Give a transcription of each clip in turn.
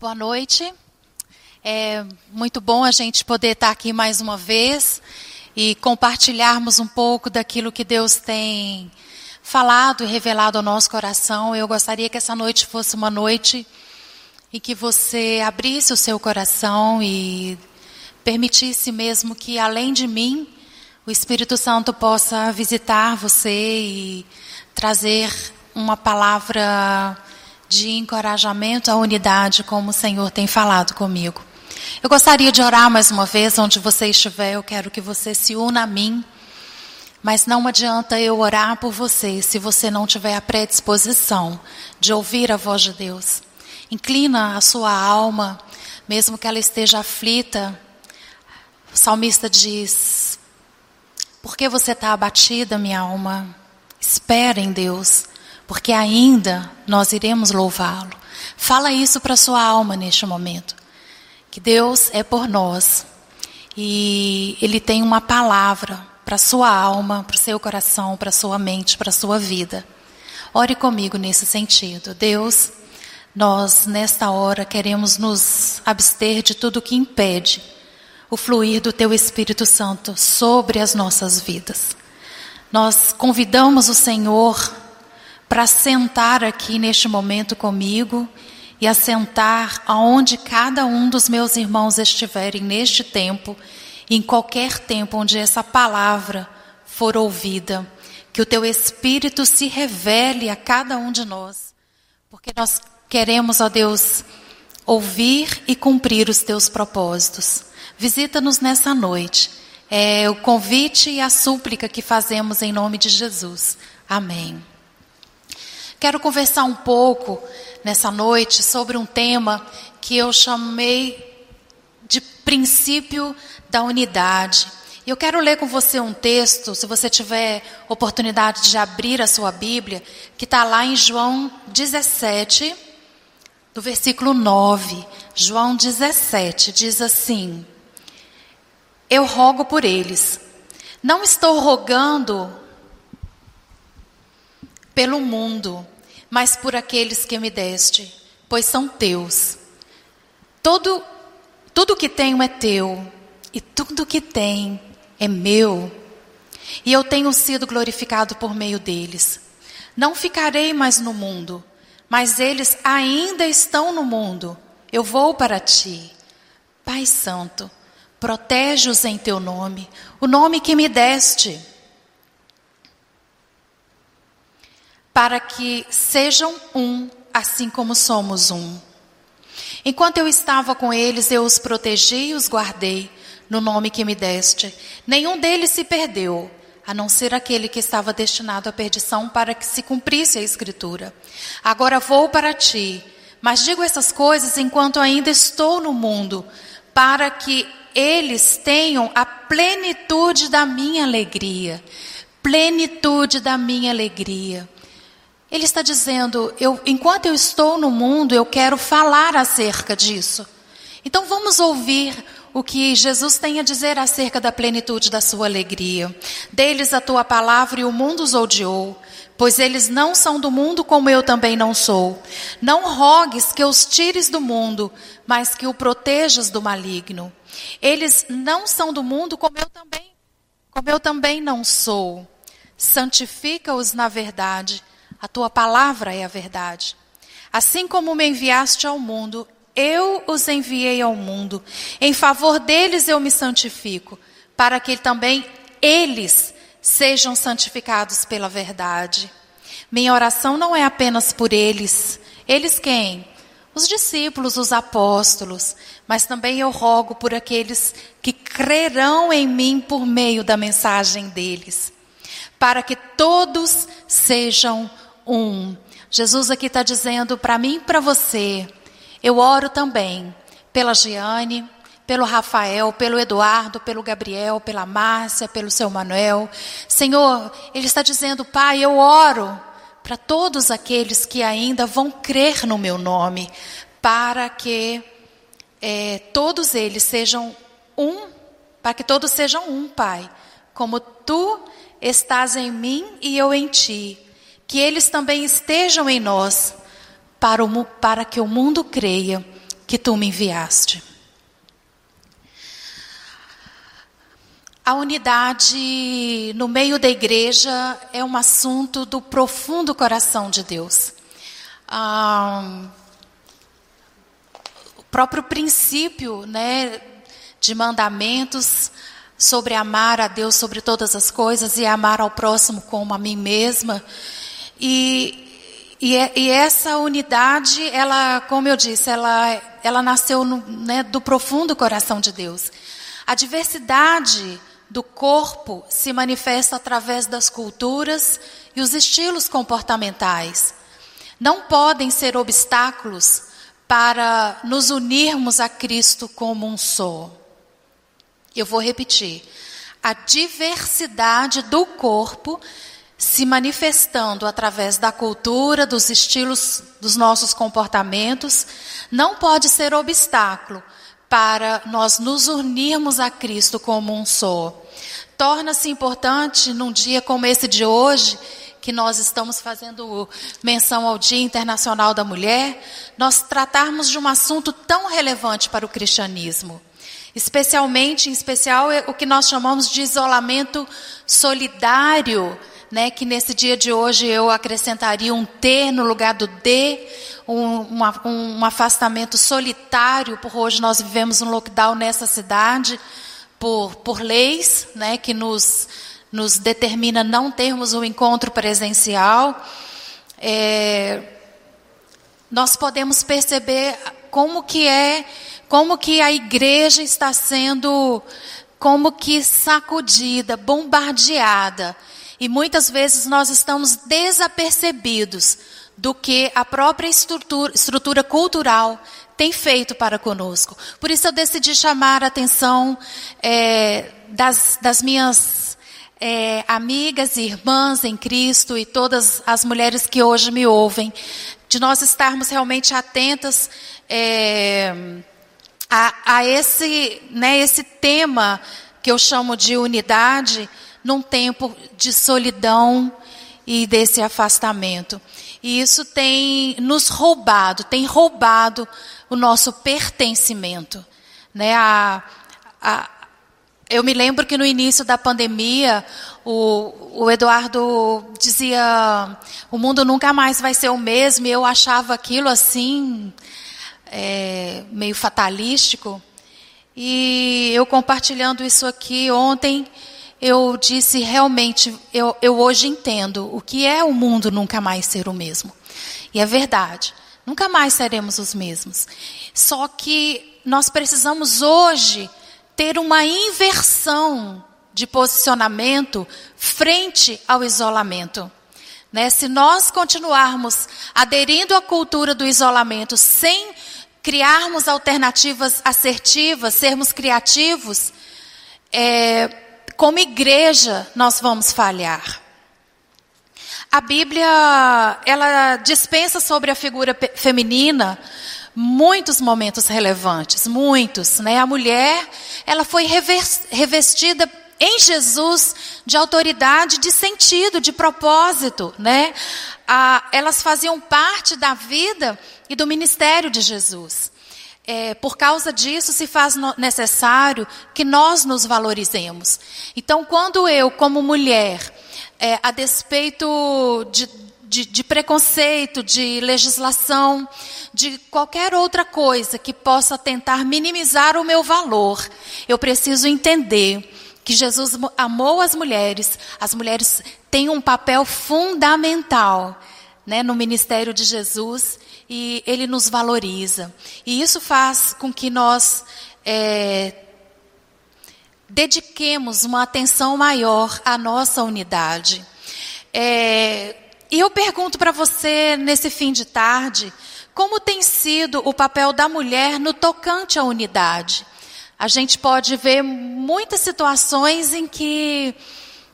Boa noite. É muito bom a gente poder estar aqui mais uma vez e compartilharmos um pouco daquilo que Deus tem falado e revelado ao nosso coração. Eu gostaria que essa noite fosse uma noite em que você abrisse o seu coração e permitisse mesmo que, além de mim, o Espírito Santo possa visitar você e trazer uma palavra de encorajamento à unidade, como o Senhor tem falado comigo. Eu gostaria de orar mais uma vez, onde você estiver, eu quero que você se una a mim. Mas não adianta eu orar por você se você não tiver a predisposição de ouvir a voz de Deus. Inclina a sua alma, mesmo que ela esteja aflita. O salmista diz: Por que você está abatida, minha alma? Espera em Deus porque ainda nós iremos louvá-lo. Fala isso para sua alma neste momento. Que Deus é por nós e Ele tem uma palavra para sua alma, para o seu coração, para sua mente, para sua vida. Ore comigo nesse sentido. Deus, nós nesta hora queremos nos abster de tudo que impede o fluir do Teu Espírito Santo sobre as nossas vidas. Nós convidamos o Senhor para sentar aqui neste momento comigo e assentar aonde cada um dos meus irmãos estiverem neste tempo, em qualquer tempo onde essa palavra for ouvida, que o teu Espírito se revele a cada um de nós, porque nós queremos, ó Deus, ouvir e cumprir os teus propósitos. Visita-nos nessa noite. É o convite e a súplica que fazemos em nome de Jesus. Amém. Quero conversar um pouco nessa noite sobre um tema que eu chamei de princípio da unidade. Eu quero ler com você um texto, se você tiver oportunidade de abrir a sua Bíblia, que está lá em João 17, do versículo 9. João 17 diz assim: Eu rogo por eles. Não estou rogando pelo mundo, mas por aqueles que me deste, pois são teus. Todo, tudo que tenho é teu, e tudo que tem é meu. E eu tenho sido glorificado por meio deles. Não ficarei mais no mundo, mas eles ainda estão no mundo. Eu vou para ti. Pai Santo, protege-os em teu nome, o nome que me deste para que sejam um, assim como somos um. Enquanto eu estava com eles, eu os protegi e os guardei, no nome que me deste. Nenhum deles se perdeu, a não ser aquele que estava destinado à perdição, para que se cumprisse a Escritura. Agora vou para ti, mas digo essas coisas enquanto ainda estou no mundo, para que eles tenham a plenitude da minha alegria. Plenitude da minha alegria. Ele está dizendo: eu, enquanto eu estou no mundo, eu quero falar acerca disso. Então vamos ouvir o que Jesus tem a dizer acerca da plenitude da sua alegria. Deles a tua palavra e o mundo os odiou, pois eles não são do mundo como eu também não sou. Não rogues que os tires do mundo, mas que o protejas do maligno. Eles não são do mundo como eu também, como eu também não sou. Santifica-os na verdade. A tua palavra é a verdade. Assim como me enviaste ao mundo, eu os enviei ao mundo. Em favor deles eu me santifico, para que também eles sejam santificados pela verdade. Minha oração não é apenas por eles. Eles quem? Os discípulos, os apóstolos, mas também eu rogo por aqueles que crerão em mim por meio da mensagem deles, para que todos sejam um. Jesus aqui está dizendo para mim e para você, eu oro também pela Giane, pelo Rafael, pelo Eduardo, pelo Gabriel, pela Márcia, pelo seu Manuel. Senhor, ele está dizendo, Pai, eu oro para todos aqueles que ainda vão crer no meu nome, para que é, todos eles sejam um, para que todos sejam um, Pai, como tu estás em mim e eu em ti que eles também estejam em nós, para, o, para que o mundo creia que tu me enviaste. A unidade no meio da igreja é um assunto do profundo coração de Deus. Ah, o próprio princípio né, de mandamentos sobre amar a Deus sobre todas as coisas e amar ao próximo como a mim mesma. E, e, e essa unidade, ela, como eu disse, ela, ela nasceu no, né, do profundo coração de Deus. A diversidade do corpo se manifesta através das culturas e os estilos comportamentais. Não podem ser obstáculos para nos unirmos a Cristo como um só. Eu vou repetir. A diversidade do corpo se manifestando através da cultura, dos estilos dos nossos comportamentos, não pode ser obstáculo para nós nos unirmos a Cristo como um só. Torna-se importante num dia como esse de hoje, que nós estamos fazendo menção ao Dia Internacional da Mulher, nós tratarmos de um assunto tão relevante para o cristianismo. Especialmente, em especial, é o que nós chamamos de isolamento solidário, né, que nesse dia de hoje eu acrescentaria um T no lugar do D, um, um, afastamento solitário, por hoje nós vivemos um lockdown nessa cidade, por, por leis né, que nos, nos determina não termos um encontro presencial. É, nós podemos perceber como que é como que a igreja está sendo como que sacudida, bombardeada. E muitas vezes nós estamos desapercebidos do que a própria estrutura, estrutura cultural tem feito para conosco. Por isso eu decidi chamar a atenção é, das, das, minhas é, amigas e irmãs em Cristo e todas as mulheres que hoje me ouvem, de nós estarmos realmente atentas. É, a, a esse, né, esse tema que eu chamo de unidade num tempo de solidão e desse afastamento. E isso tem nos roubado, tem roubado o nosso pertencimento. Né? A, a, eu me lembro que no início da pandemia, o, o Eduardo dizia: o mundo nunca mais vai ser o mesmo, e eu achava aquilo assim é, meio fatalístico. E eu compartilhando isso aqui ontem, eu disse realmente, eu, eu hoje entendo o que é o mundo nunca mais ser o mesmo. E é verdade, nunca mais seremos os mesmos. Só que nós precisamos hoje ter uma inversão de posicionamento frente ao isolamento. Né? Se nós continuarmos aderindo à cultura do isolamento sem criarmos alternativas assertivas, sermos criativos, é, como igreja nós vamos falhar. A Bíblia, ela dispensa sobre a figura feminina muitos momentos relevantes, muitos, né? A mulher, ela foi revestida em Jesus de autoridade, de sentido, de propósito, né? Ah, elas faziam parte da vida e do ministério de Jesus. É, por causa disso, se faz necessário que nós nos valorizemos. Então, quando eu, como mulher, é, a despeito de, de, de, preconceito, de legislação, de qualquer outra coisa que possa tentar minimizar o meu valor, eu preciso entender que Jesus amou as mulheres, as mulheres têm um papel fundamental né, no ministério de Jesus e ele nos valoriza. E isso faz com que nós é, dediquemos uma atenção maior à nossa unidade. É, e eu pergunto para você, nesse fim de tarde, como tem sido o papel da mulher no tocante à unidade? A gente pode ver muitas situações em que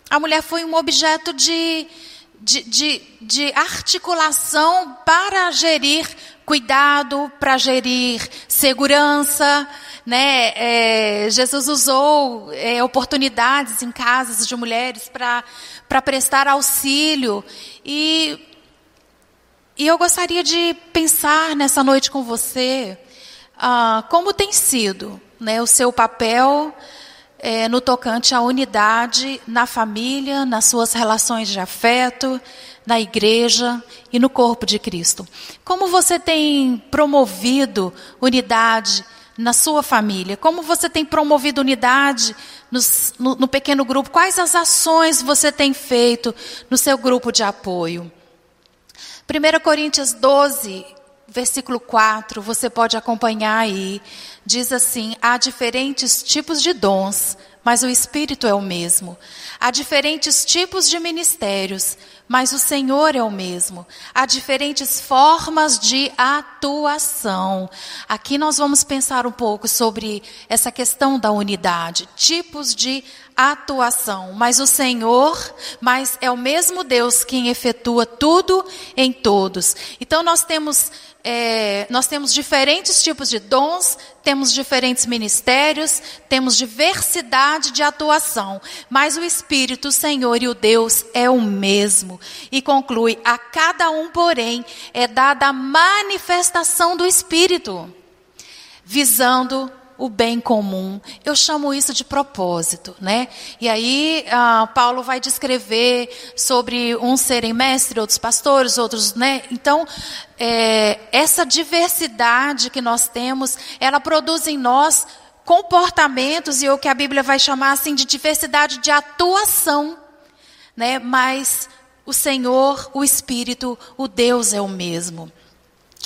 a mulher foi um objeto de, de, de, de articulação para gerir cuidado, para gerir segurança. Né? É, Jesus usou é, oportunidades em casas de mulheres para prestar auxílio. E, e eu gostaria de pensar nessa noite com você ah, como tem sido né, o seu papel é, no tocante à unidade na família, nas suas relações de afeto, na igreja e no corpo de Cristo. Como você tem promovido unidade na sua família? Como você tem promovido unidade no, no pequeno grupo? Quais as ações você tem feito no seu grupo de apoio? 1 Coríntios 12, versículo 4, você pode acompanhar aí. Diz assim: há diferentes tipos de dons, mas o Espírito é o mesmo. Há diferentes tipos de ministérios, mas o Senhor é o mesmo. Há diferentes formas de atuação. Aqui nós vamos pensar um pouco sobre essa questão da unidade, tipos de atuação. Mas o Senhor, mas é o mesmo Deus quem efetua tudo em todos. Então nós temos é, nós temos diferentes tipos de dons, temos diferentes ministérios, temos diversidade de atuação, mas o Espírito, o Senhor e o Deus é o mesmo. E conclui: a cada um, porém, é dada a manifestação do Espírito, visando o bem comum. Eu chamo isso de propósito, né? E aí uh, Paulo vai descrever sobre uns serem mestres, outros pastores, outros, né? Então é, essa diversidade que nós temos, ela produz em nós comportamentos e o que a Bíblia vai chamar assim de diversidade de atuação, né? Mas o Senhor, o Espírito, o Deus é o mesmo.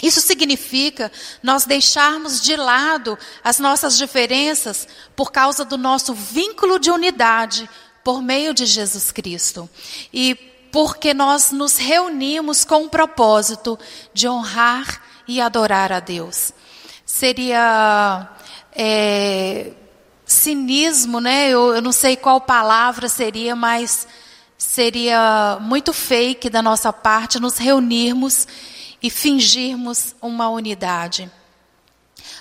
Isso significa nós deixarmos de lado as nossas diferenças por causa do nosso vínculo de unidade por meio de Jesus Cristo. E porque nós nos reunimos com o propósito de honrar e adorar a Deus. Seria é, cinismo, né? Eu, eu não sei qual palavra seria, mas seria muito fake da nossa parte nos reunirmos e fingirmos uma unidade.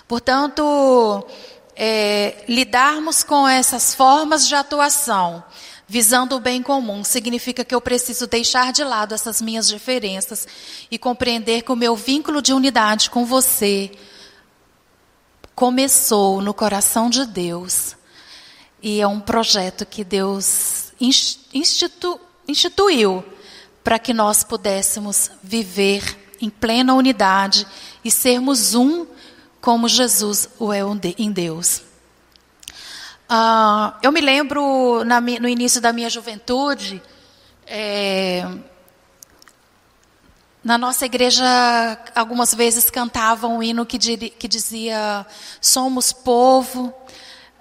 Portanto, é, lidarmos com essas formas de atuação, visando o bem comum, significa que eu preciso deixar de lado essas minhas diferenças e compreender que o meu vínculo de unidade com você começou no coração de Deus e é um projeto que Deus institu, instituiu para que nós pudéssemos viver em plena unidade e sermos um como Jesus o é em Deus. Uh, eu me lembro na, no início da minha juventude, é, na nossa igreja, algumas vezes cantavam um hino que, que dizia: Somos povo,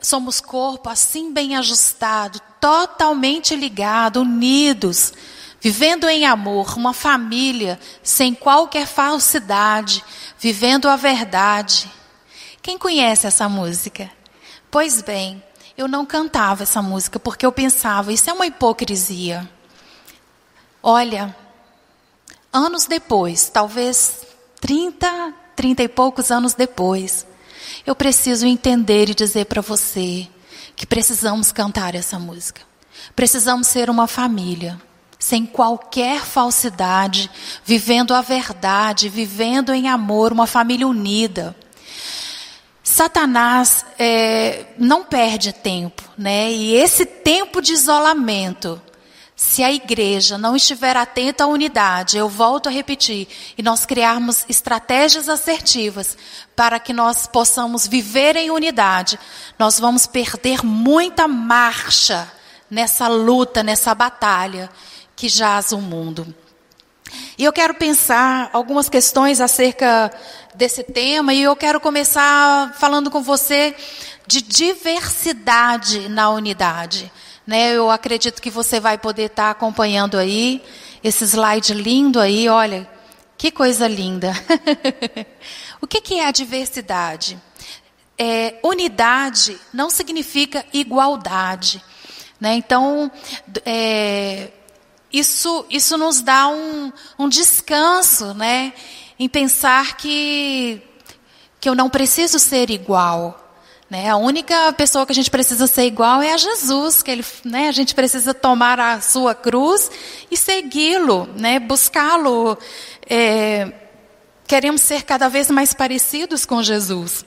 somos corpo assim bem ajustado, totalmente ligado, unidos vivendo em amor, uma família sem qualquer falsidade, vivendo a verdade. Quem conhece essa música? Pois bem, eu não cantava essa música porque eu pensava, isso é uma hipocrisia. Olha, anos depois, talvez 30, 30 e poucos anos depois, eu preciso entender e dizer para você que precisamos cantar essa música. Precisamos ser uma família sem qualquer falsidade, vivendo a verdade, vivendo em amor, uma família unida. Satanás é, não perde tempo, né? E esse tempo de isolamento, se a igreja não estiver atenta à unidade, eu volto a repetir, e nós criarmos estratégias assertivas para que nós possamos viver em unidade, nós vamos perder muita marcha nessa luta, nessa batalha que jaz o mundo. E eu quero pensar algumas questões acerca desse tema e eu quero começar falando com você de diversidade na unidade. Né? Eu acredito que você vai poder estar acompanhando aí esse slide lindo aí, olha, que coisa linda. o que, que é a diversidade? É, unidade não significa igualdade. Né? Então, é, isso, isso nos dá um, um descanso, né? Em pensar que, que eu não preciso ser igual. Né? A única pessoa que a gente precisa ser igual é a Jesus, que ele, né? a gente precisa tomar a sua cruz e segui-lo, né? buscá-lo. É, queremos ser cada vez mais parecidos com Jesus.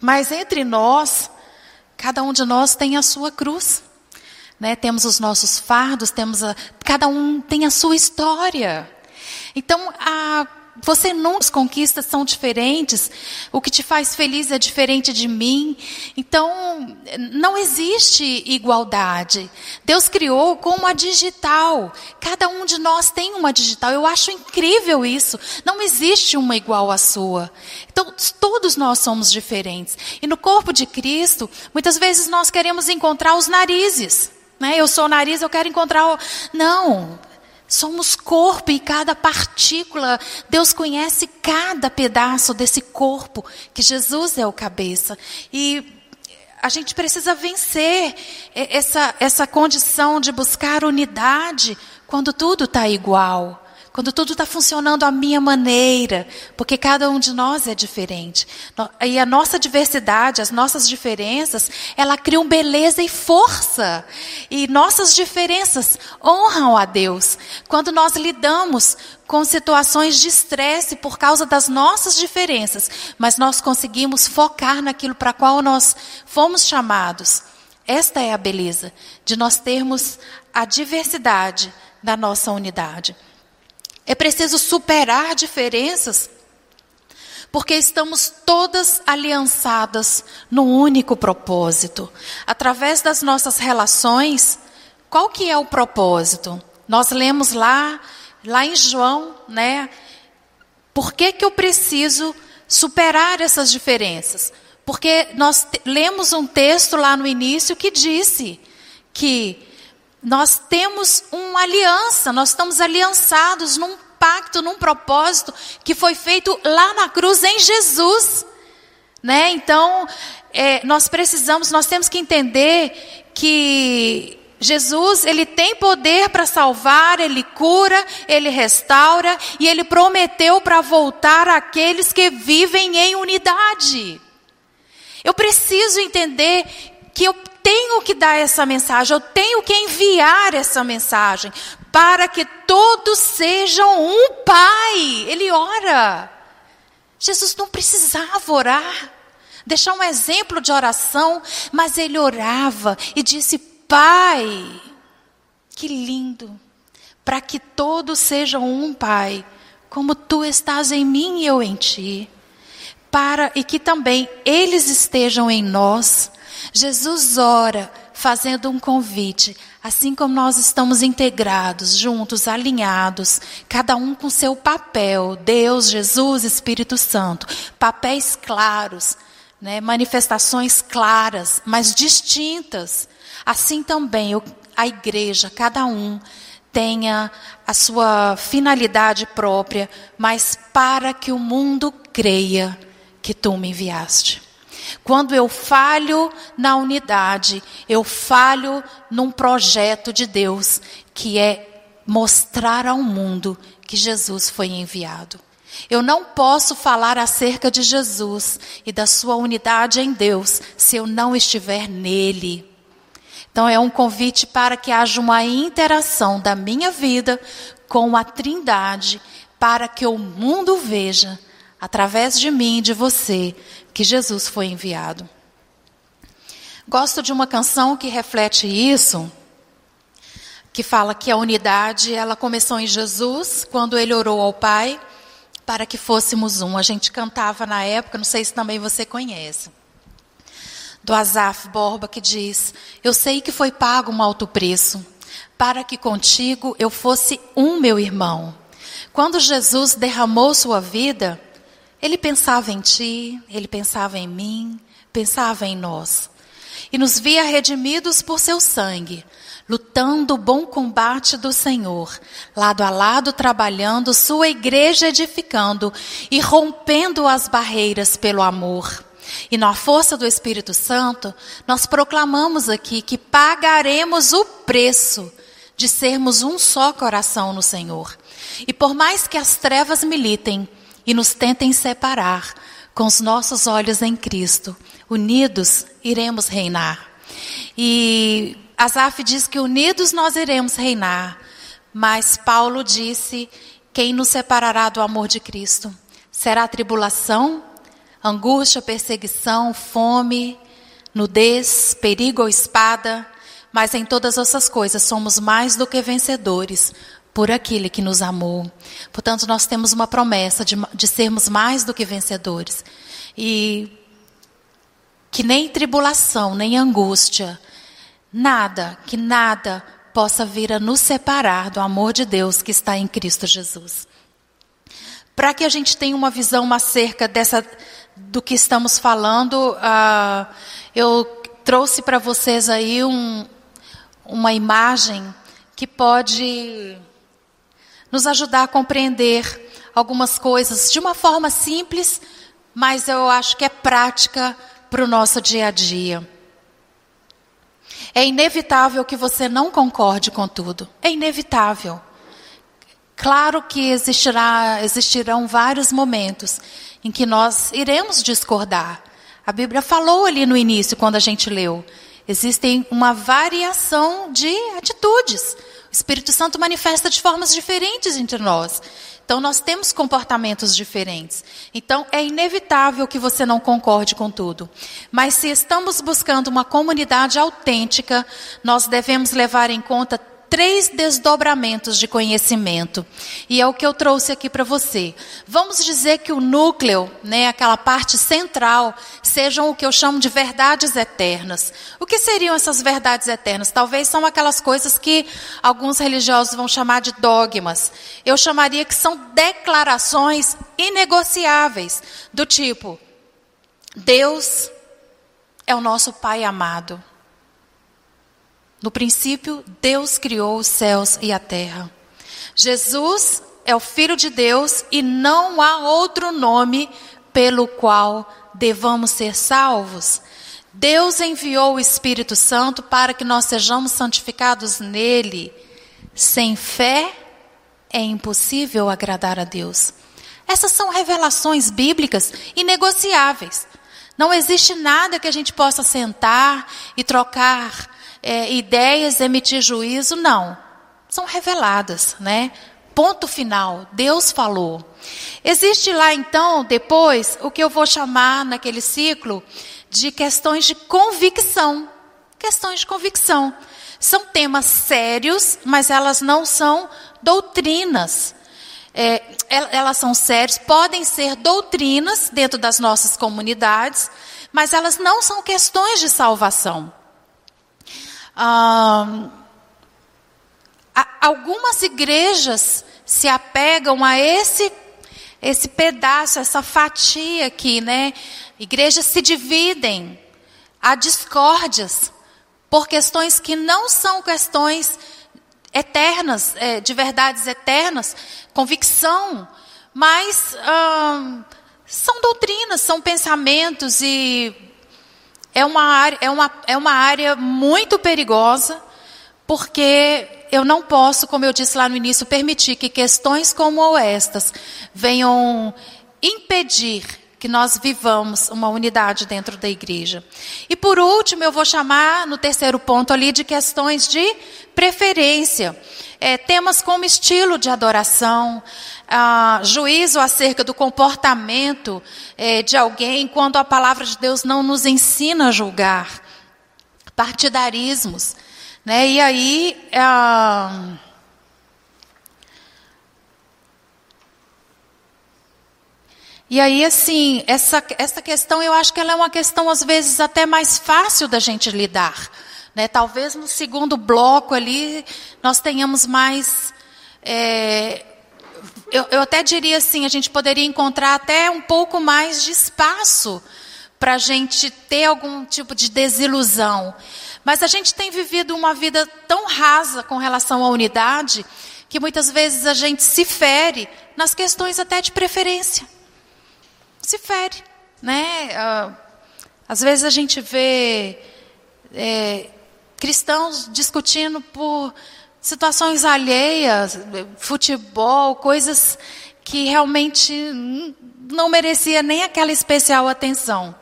Mas entre nós, cada um de nós tem a sua cruz. Né? Temos os nossos fardos, temos a, cada um tem a sua história. Então, a você não, as conquistas são diferentes, o que te faz feliz é diferente de mim. Então, não existe igualdade. Deus criou com uma digital. Cada um de nós tem uma digital. Eu acho incrível isso. Não existe uma igual à sua. Então, todos nós somos diferentes. E no corpo de Cristo, muitas vezes nós queremos encontrar os narizes. Né? Eu sou o nariz, eu quero encontrar o. Não, Somos corpo e cada partícula, Deus conhece cada pedaço desse corpo, que Jesus é o cabeça. E a gente precisa vencer essa, essa condição de buscar unidade quando tudo está igual. Quando tudo está funcionando à minha maneira, porque cada um de nós é diferente. E a nossa diversidade, as nossas diferenças, ela criam beleza e força. E nossas diferenças honram a Deus. Quando nós lidamos com situações de estresse por causa das nossas diferenças, mas nós conseguimos focar naquilo para qual nós fomos chamados. Esta é a beleza de nós termos a diversidade da nossa unidade. É preciso superar diferenças, porque estamos todas aliançadas num único propósito. Através das nossas relações, qual que é o propósito? Nós lemos lá, lá em João, né? Por que, que eu preciso superar essas diferenças? Porque nós lemos um texto lá no início que disse que nós temos uma aliança, nós estamos aliançados num pacto, num propósito que foi feito lá na cruz em Jesus. Né? Então, é, nós precisamos, nós temos que entender que Jesus, ele tem poder para salvar, ele cura, ele restaura e ele prometeu para voltar aqueles que vivem em unidade. Eu preciso entender que eu tenho que dar essa mensagem, eu tenho que enviar essa mensagem para que todos sejam um Pai. Ele ora. Jesus não precisava orar, deixar um exemplo de oração, mas ele orava e disse: Pai, que lindo, para que todos sejam um Pai, como tu estás em mim e eu em ti, para e que também eles estejam em nós Jesus ora fazendo um convite, assim como nós estamos integrados, juntos, alinhados, cada um com seu papel, Deus, Jesus, Espírito Santo, papéis claros, né, manifestações claras, mas distintas. Assim também a igreja, cada um tenha a sua finalidade própria, mas para que o mundo creia que tu me enviaste. Quando eu falho na unidade, eu falho num projeto de Deus, que é mostrar ao mundo que Jesus foi enviado. Eu não posso falar acerca de Jesus e da sua unidade em Deus se eu não estiver nele. Então é um convite para que haja uma interação da minha vida com a Trindade, para que o mundo veja através de mim e de você, que Jesus foi enviado. Gosto de uma canção que reflete isso, que fala que a unidade, ela começou em Jesus, quando ele orou ao Pai para que fôssemos um. A gente cantava na época, não sei se também você conhece. Do Azaf Borba que diz: Eu sei que foi pago um alto preço, para que contigo eu fosse um meu irmão. Quando Jesus derramou sua vida, ele pensava em ti, ele pensava em mim, pensava em nós. E nos via redimidos por seu sangue, lutando o bom combate do Senhor, lado a lado trabalhando, sua igreja edificando e rompendo as barreiras pelo amor. E na força do Espírito Santo, nós proclamamos aqui que pagaremos o preço de sermos um só coração no Senhor. E por mais que as trevas militem, e nos tentem separar, com os nossos olhos em Cristo, unidos iremos reinar. E Asaf diz que unidos nós iremos reinar, mas Paulo disse: quem nos separará do amor de Cristo? Será tribulação, angústia, perseguição, fome, nudez, perigo ou espada, mas em todas essas coisas somos mais do que vencedores por aquele que nos amou. Portanto, nós temos uma promessa de, de sermos mais do que vencedores. E que nem tribulação, nem angústia, nada, que nada possa vir a nos separar do amor de Deus que está em Cristo Jesus. Para que a gente tenha uma visão acerca dessa, do que estamos falando, uh, eu trouxe para vocês aí um, uma imagem que pode nos ajudar a compreender algumas coisas de uma forma simples, mas eu acho que é prática para o nosso dia a dia. É inevitável que você não concorde com tudo. É inevitável. Claro que existirá, existirão vários momentos em que nós iremos discordar. A Bíblia falou ali no início, quando a gente leu. Existem uma variação de atitudes. O Espírito Santo manifesta de formas diferentes entre nós. Então, nós temos comportamentos diferentes. Então, é inevitável que você não concorde com tudo. Mas, se estamos buscando uma comunidade autêntica, nós devemos levar em conta três desdobramentos de conhecimento. E é o que eu trouxe aqui para você. Vamos dizer que o núcleo, né, aquela parte central, sejam o que eu chamo de verdades eternas. O que seriam essas verdades eternas? Talvez são aquelas coisas que alguns religiosos vão chamar de dogmas. Eu chamaria que são declarações inegociáveis, do tipo: Deus é o nosso Pai amado. No princípio, Deus criou os céus e a terra. Jesus é o Filho de Deus e não há outro nome pelo qual devamos ser salvos. Deus enviou o Espírito Santo para que nós sejamos santificados nele. Sem fé é impossível agradar a Deus. Essas são revelações bíblicas inegociáveis. Não existe nada que a gente possa sentar e trocar é, ideias, emitir juízo, não. São reveladas, né? Ponto final. Deus falou. Existe lá então, depois, o que eu vou chamar naquele ciclo de questões de convicção. Questões de convicção. São temas sérios, mas elas não são doutrinas. É, elas são sérias, podem ser doutrinas dentro das nossas comunidades, mas elas não são questões de salvação. Ah, algumas igrejas se apegam a esse esse pedaço, essa fatia aqui, né? Igrejas se dividem, há discórdias por questões que não são questões eternas, é, de verdades eternas, convicção, mas são doutrinas, são pensamentos e é uma área, é uma, é uma área muito perigosa, porque eu não posso, como eu disse lá no início, permitir que questões como estas venham impedir que nós vivamos uma unidade dentro da igreja. E por último, eu vou chamar no terceiro ponto ali de questões de preferência. É, temas como estilo de adoração, ah, juízo acerca do comportamento é, de alguém quando a palavra de Deus não nos ensina a julgar. Partidarismos. Né? E aí. Ah, E aí, assim, essa, essa questão eu acho que ela é uma questão, às vezes, até mais fácil da gente lidar. Né? Talvez no segundo bloco ali nós tenhamos mais é, eu, eu até diria assim, a gente poderia encontrar até um pouco mais de espaço para a gente ter algum tipo de desilusão. Mas a gente tem vivido uma vida tão rasa com relação à unidade que muitas vezes a gente se fere nas questões até de preferência. Se fere, né? Ah, às vezes a gente vê é, cristãos discutindo por situações alheias, futebol, coisas que realmente não merecia nem aquela especial atenção.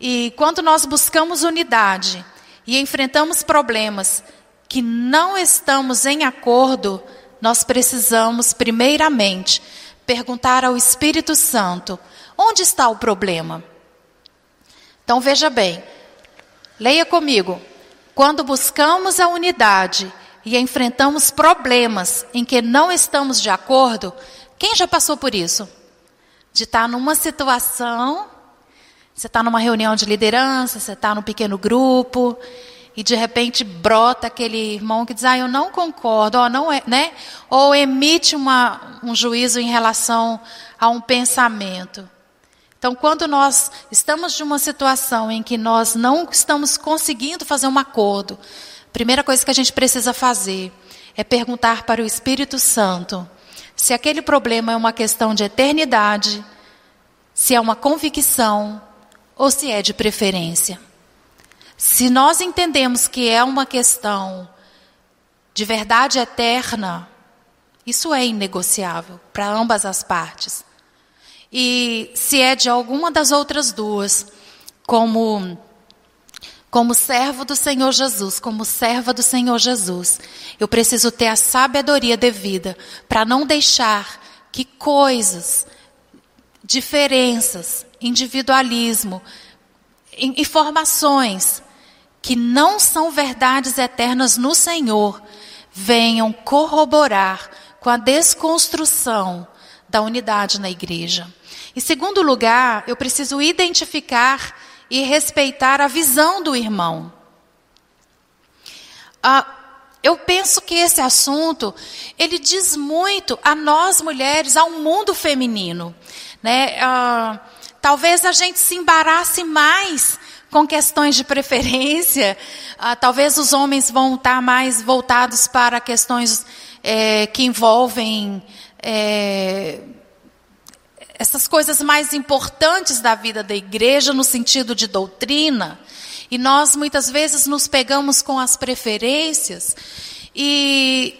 E quando nós buscamos unidade e enfrentamos problemas que não estamos em acordo, nós precisamos primeiramente perguntar ao Espírito Santo Onde está o problema? Então veja bem, leia comigo. Quando buscamos a unidade e enfrentamos problemas em que não estamos de acordo, quem já passou por isso? De estar numa situação, você está numa reunião de liderança, você está num pequeno grupo, e de repente brota aquele irmão que diz, ah, eu não concordo, ou, não é, né? ou emite uma, um juízo em relação a um pensamento. Então, quando nós estamos de uma situação em que nós não estamos conseguindo fazer um acordo, a primeira coisa que a gente precisa fazer é perguntar para o Espírito Santo se aquele problema é uma questão de eternidade, se é uma convicção ou se é de preferência. Se nós entendemos que é uma questão de verdade eterna, isso é inegociável para ambas as partes. E se é de alguma das outras duas, como como servo do Senhor Jesus, como serva do Senhor Jesus, eu preciso ter a sabedoria devida para não deixar que coisas, diferenças, individualismo, informações que não são verdades eternas no Senhor venham corroborar com a desconstrução da unidade na igreja. Em segundo lugar, eu preciso identificar e respeitar a visão do irmão. Ah, eu penso que esse assunto ele diz muito a nós mulheres, ao mundo feminino, né? Ah, talvez a gente se embarace mais com questões de preferência. Ah, talvez os homens vão estar mais voltados para questões é, que envolvem é, essas coisas mais importantes da vida da igreja, no sentido de doutrina. E nós muitas vezes nos pegamos com as preferências. E,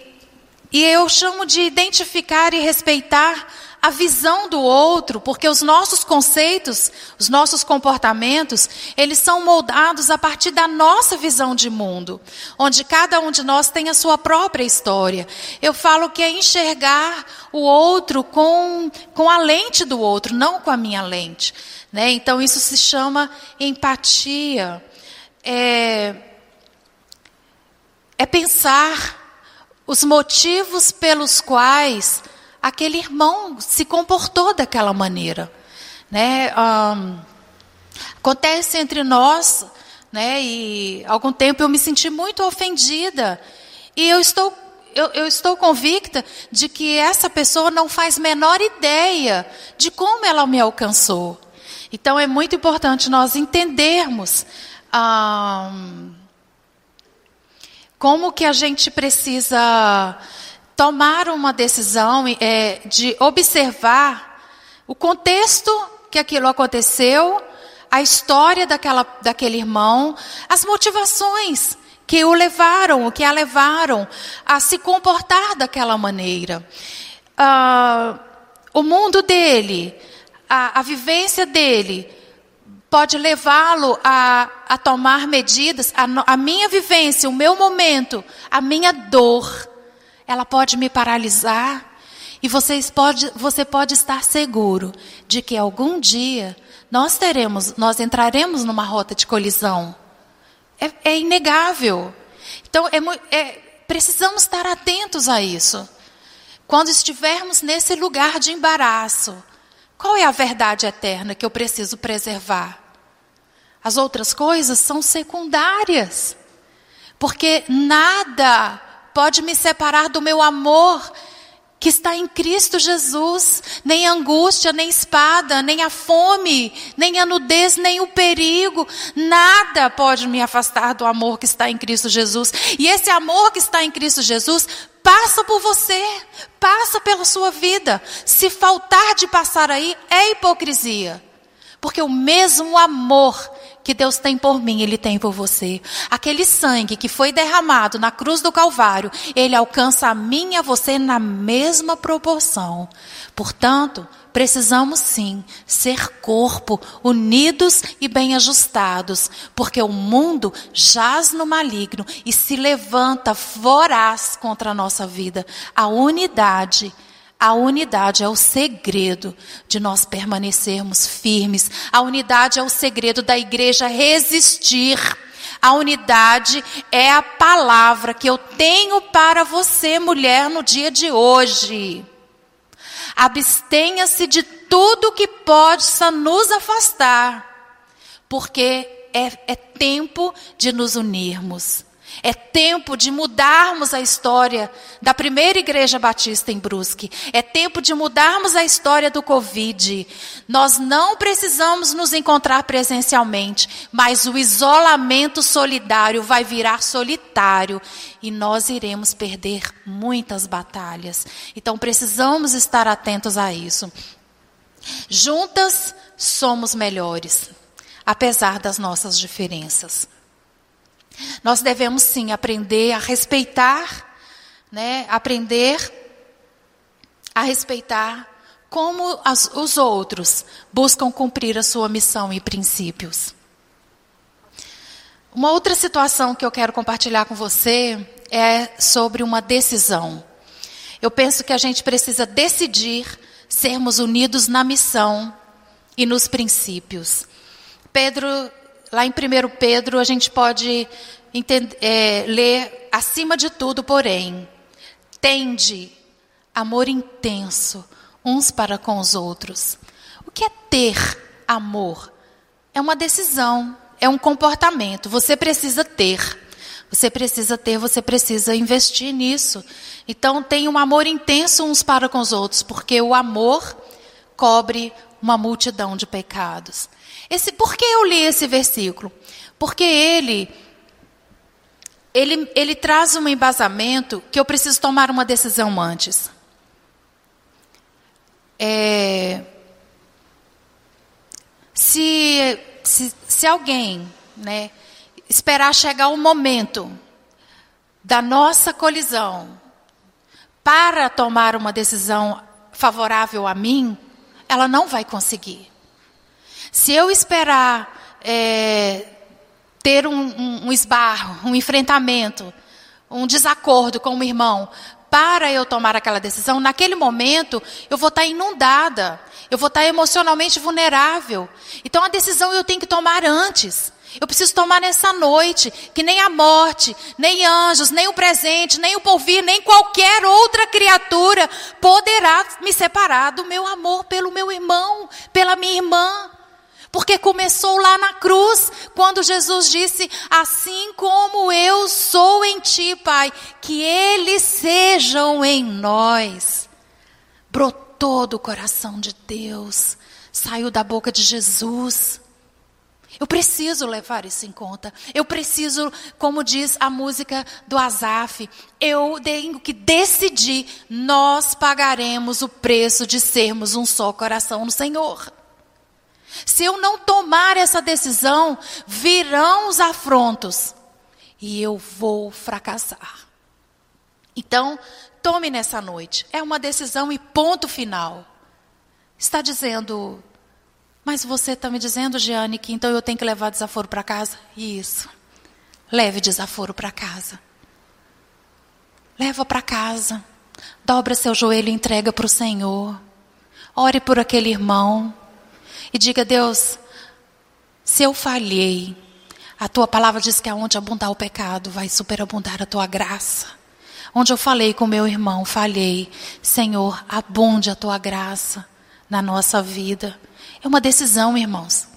e eu chamo de identificar e respeitar a visão do outro, porque os nossos conceitos, os nossos comportamentos, eles são moldados a partir da nossa visão de mundo, onde cada um de nós tem a sua própria história. Eu falo que é enxergar o outro com, com a lente do outro, não com a minha lente. Né? Então, isso se chama empatia. É, é pensar os motivos pelos quais aquele irmão se comportou daquela maneira. Né? Um, acontece entre nós, né? e algum tempo eu me senti muito ofendida. E eu estou, eu, eu estou convicta de que essa pessoa não faz menor ideia de como ela me alcançou. Então é muito importante nós entendermos um, como que a gente precisa tomar uma decisão é, de observar o contexto que aquilo aconteceu, a história daquela, daquele irmão, as motivações que o levaram, o que a levaram a se comportar daquela maneira. Ah, o mundo dele, a, a vivência dele, pode levá-lo a, a tomar medidas, a, a minha vivência, o meu momento, a minha dor ela pode me paralisar. E vocês pode, você pode estar seguro de que algum dia nós teremos, nós entraremos numa rota de colisão. É, é inegável. Então, é, é, precisamos estar atentos a isso. Quando estivermos nesse lugar de embaraço, qual é a verdade eterna que eu preciso preservar? As outras coisas são secundárias. Porque nada pode me separar do meu amor que está em Cristo Jesus. Nem angústia, nem espada, nem a fome, nem a nudez, nem o perigo, nada pode me afastar do amor que está em Cristo Jesus. E esse amor que está em Cristo Jesus passa por você, passa pela sua vida. Se faltar de passar aí, é hipocrisia. Porque o mesmo amor que Deus tem por mim, Ele tem por você. Aquele sangue que foi derramado na cruz do Calvário, Ele alcança a mim e a você na mesma proporção. Portanto, precisamos sim ser corpo, unidos e bem ajustados, porque o mundo jaz no maligno e se levanta voraz contra a nossa vida. A unidade A unidade é o segredo de nós permanecermos firmes. A unidade é o segredo da igreja resistir. A unidade é a palavra que eu tenho para você, mulher, no dia de hoje. Abstenha-se de tudo que possa nos afastar, porque é, é tempo de nos unirmos. É tempo de mudarmos a história da primeira igreja batista em Brusque. É tempo de mudarmos a história do Covid. Nós não precisamos nos encontrar presencialmente, mas o isolamento solidário vai virar solitário e nós iremos perder muitas batalhas. Então precisamos estar atentos a isso. Juntas somos melhores, apesar das nossas diferenças. Nós devemos sim aprender a respeitar, né? Aprender a respeitar como as, os outros buscam cumprir a sua missão e princípios. Uma outra situação que eu quero compartilhar com você é sobre uma decisão. Eu penso que a gente precisa decidir sermos unidos na missão e nos princípios. Pedro Lá em 1 Pedro, a gente pode entender, é, ler, acima de tudo, porém, tende amor intenso uns para com os outros. O que é ter amor? É uma decisão, é um comportamento. Você precisa ter. Você precisa ter, você precisa investir nisso. Então, tem um amor intenso uns para com os outros, porque o amor cobre uma multidão de pecados. Esse, por que eu li esse versículo? Porque ele, ele, ele traz um embasamento que eu preciso tomar uma decisão antes. É, se, se, se alguém né, esperar chegar o momento da nossa colisão para tomar uma decisão favorável a mim, ela não vai conseguir. Se eu esperar é, ter um, um, um esbarro, um enfrentamento, um desacordo com o irmão, para eu tomar aquela decisão, naquele momento eu vou estar inundada, eu vou estar emocionalmente vulnerável. Então a decisão eu tenho que tomar antes. Eu preciso tomar nessa noite, que nem a morte, nem anjos, nem o presente, nem o porvir, nem qualquer outra criatura poderá me separar do meu amor pelo meu irmão, pela minha irmã. Porque começou lá na cruz, quando Jesus disse: Assim como eu sou em ti, Pai, que eles sejam em nós. Brotou do coração de Deus, saiu da boca de Jesus. Eu preciso levar isso em conta. Eu preciso, como diz a música do Azaf, eu tenho que decidir, nós pagaremos o preço de sermos um só coração no Senhor. Se eu não tomar essa decisão, virão os afrontos e eu vou fracassar. Então, tome nessa noite. É uma decisão e ponto final. Está dizendo, mas você está me dizendo, Jeane, que então eu tenho que levar desaforo para casa? Isso. Leve desaforo para casa. Leva para casa. Dobra seu joelho e entrega para o Senhor. Ore por aquele irmão e diga: Deus, se eu falhei, a tua palavra diz que aonde abundar o pecado, vai superabundar a tua graça. Onde eu falei com meu irmão, falhei. Senhor, abunde a tua graça na nossa vida. É uma decisão, irmãos.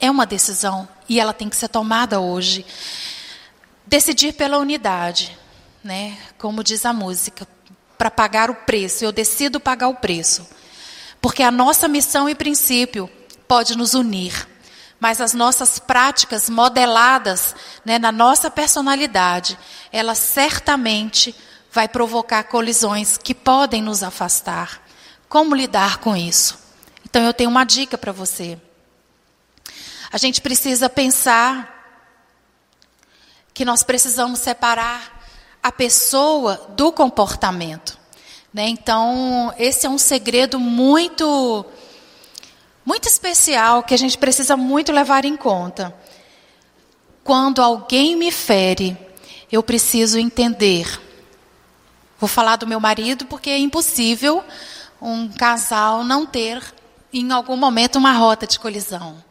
É uma decisão e ela tem que ser tomada hoje. Decidir pela unidade, né? Como diz a música, para pagar o preço. Eu decido pagar o preço. Porque a nossa missão e princípio pode nos unir, mas as nossas práticas modeladas né, na nossa personalidade, ela certamente vai provocar colisões que podem nos afastar. Como lidar com isso? Então eu tenho uma dica para você. A gente precisa pensar que nós precisamos separar a pessoa do comportamento. Né? Então, esse é um segredo muito, muito especial que a gente precisa muito levar em conta. Quando alguém me fere, eu preciso entender Vou falar do meu marido porque é impossível um casal não ter, em algum momento, uma rota de colisão.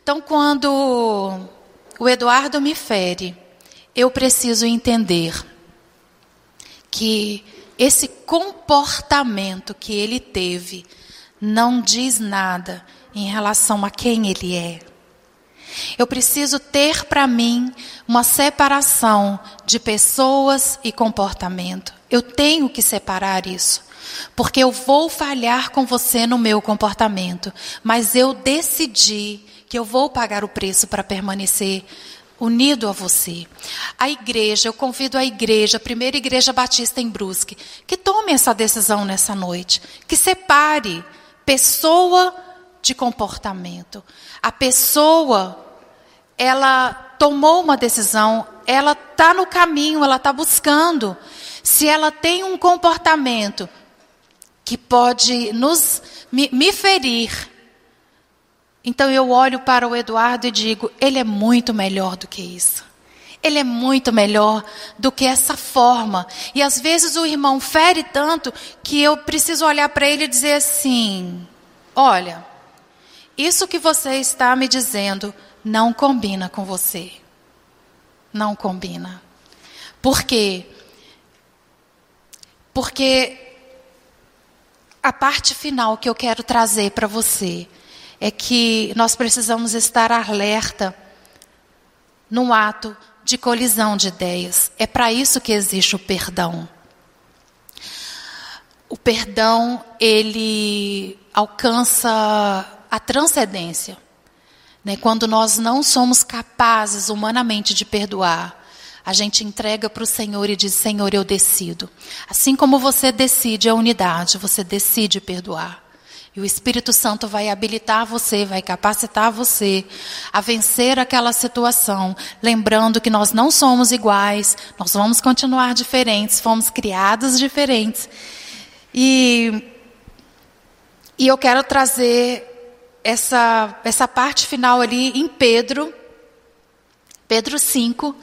Então, quando o Eduardo me fere, eu preciso entender que esse comportamento que ele teve não diz nada em relação a quem ele é. Eu preciso ter para mim uma separação de pessoas e comportamento. Eu tenho que separar isso. Porque eu vou falhar com você no meu comportamento, mas eu decidi que eu vou pagar o preço para permanecer unido a você. A igreja, eu convido a igreja, a primeira igreja batista em Brusque, que tome essa decisão nessa noite, que separe pessoa de comportamento. A pessoa, ela tomou uma decisão, ela está no caminho, ela está buscando. Se ela tem um comportamento que pode nos me, me ferir, então eu olho para o Eduardo e digo: ele é muito melhor do que isso. Ele é muito melhor do que essa forma. E às vezes o irmão fere tanto que eu preciso olhar para ele e dizer assim: olha, isso que você está me dizendo não combina com você. Não combina. Por quê? Porque a parte final que eu quero trazer para você é que nós precisamos estar alerta num ato de colisão de ideias. É para isso que existe o perdão. O perdão, ele alcança a transcendência. Né? Quando nós não somos capazes humanamente de perdoar, a gente entrega para o Senhor e diz: Senhor, eu decido. Assim como você decide a unidade, você decide perdoar. E o Espírito Santo vai habilitar você, vai capacitar você a vencer aquela situação, lembrando que nós não somos iguais, nós vamos continuar diferentes, fomos criados diferentes. E, e eu quero trazer essa, essa parte final ali em Pedro, Pedro 5,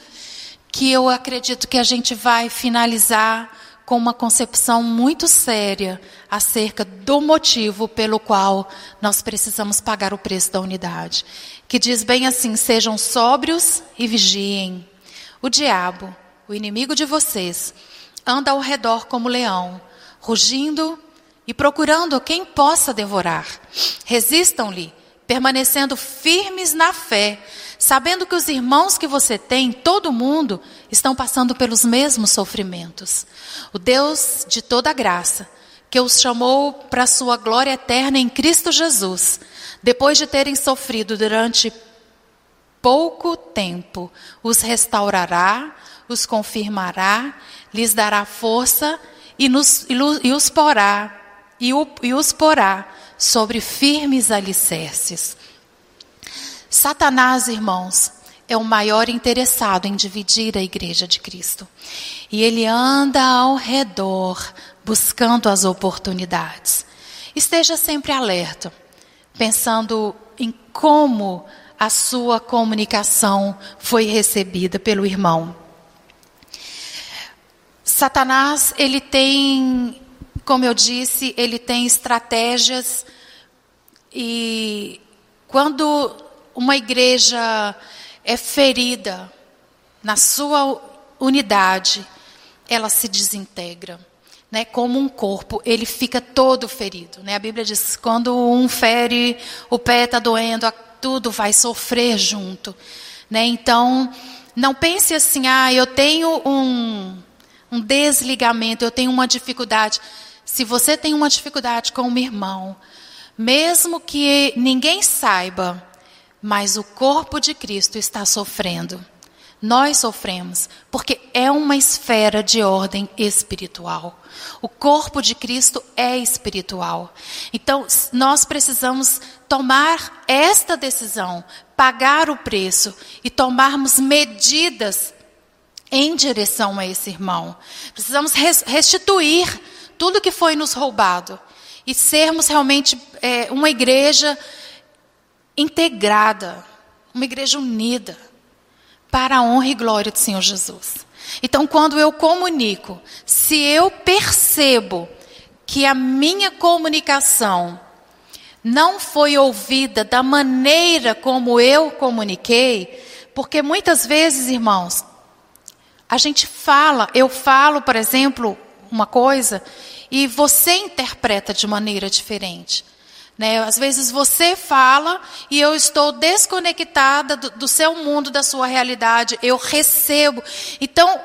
que eu acredito que a gente vai finalizar com uma concepção muito séria acerca do motivo pelo qual nós precisamos pagar o preço da unidade. Que diz bem assim: sejam sóbrios e vigiem. O diabo, o inimigo de vocês, anda ao redor como leão, rugindo e procurando quem possa devorar. Resistam-lhe, permanecendo firmes na fé, sabendo que os irmãos que você tem, todo mundo, estão passando pelos mesmos sofrimentos. O Deus de toda graça, que os chamou para a sua glória eterna em Cristo Jesus, depois de terem sofrido durante pouco tempo, os restaurará, os confirmará, lhes dará força e, nos, e os porá, e, o, e os porá sobre firmes alicerces. Satanás, irmãos, é o maior interessado em dividir a igreja de Cristo. E ele anda ao redor buscando as oportunidades. Esteja sempre alerta, pensando em como a sua comunicação foi recebida pelo irmão. Satanás, ele tem, como eu disse, ele tem estratégias e quando uma igreja é ferida na sua unidade, ela se desintegra. Né, como um corpo, ele fica todo ferido. Né? A Bíblia diz: quando um fere, o pé está doendo, tudo vai sofrer junto. Né? Então, não pense assim: ah, eu tenho um, um desligamento, eu tenho uma dificuldade. Se você tem uma dificuldade com um irmão, mesmo que ninguém saiba, mas o corpo de Cristo está sofrendo. Nós sofremos porque é uma esfera de ordem espiritual. O corpo de Cristo é espiritual. Então, nós precisamos tomar esta decisão, pagar o preço e tomarmos medidas em direção a esse irmão. Precisamos restituir tudo que foi nos roubado e sermos realmente é, uma igreja integrada, uma igreja unida, para a honra e glória do Senhor Jesus. Então, quando eu comunico, se eu percebo que a minha comunicação não foi ouvida da maneira como eu comuniquei, porque muitas vezes, irmãos, a gente fala, eu falo, por exemplo, uma coisa e você interpreta de maneira diferente. Né? Às vezes você fala e eu estou desconectada do, do seu mundo, da sua realidade, eu recebo. Então,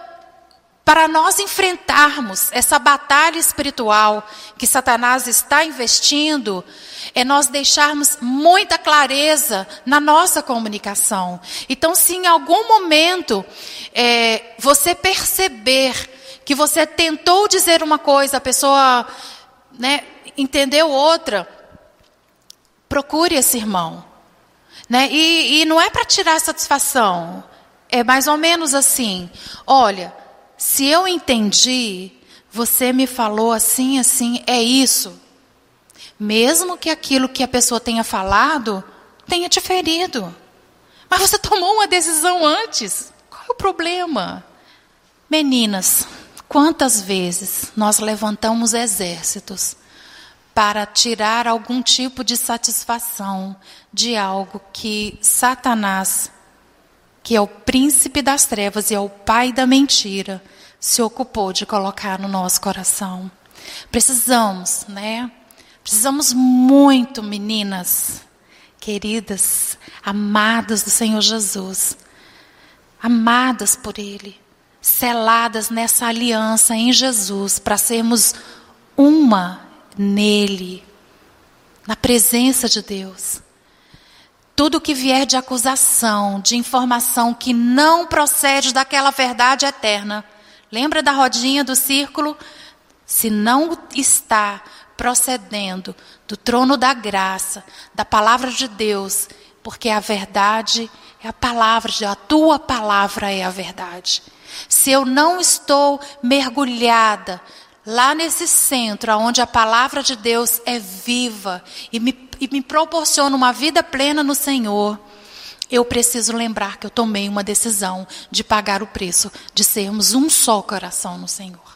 para nós enfrentarmos essa batalha espiritual que Satanás está investindo, é nós deixarmos muita clareza na nossa comunicação. Então, se em algum momento é, você perceber que você tentou dizer uma coisa, a pessoa né, entendeu outra, procure esse irmão. Né? E, e não é para tirar satisfação, é mais ou menos assim: olha, se eu entendi, você me falou assim, assim, é isso. Mesmo que aquilo que a pessoa tenha falado tenha te ferido. Mas você tomou uma decisão antes. Qual é o problema? Meninas, quantas vezes nós levantamos exércitos para tirar algum tipo de satisfação de algo que Satanás, que é o príncipe das trevas e é o pai da mentira, se ocupou de colocar no nosso coração. Precisamos, né? Precisamos muito, meninas, queridas, amadas do Senhor Jesus, amadas por Ele, seladas nessa aliança em Jesus, para sermos uma nele, na presença de Deus. Tudo que vier de acusação, de informação que não procede daquela verdade eterna, lembra da rodinha do círculo? Se não está procedendo do trono da graça, da palavra de Deus, porque a verdade é a palavra, a tua palavra é a verdade. Se eu não estou mergulhada lá nesse centro, onde a palavra de Deus é viva e me, e me proporciona uma vida plena no Senhor, eu preciso lembrar que eu tomei uma decisão de pagar o preço de sermos um só coração no Senhor.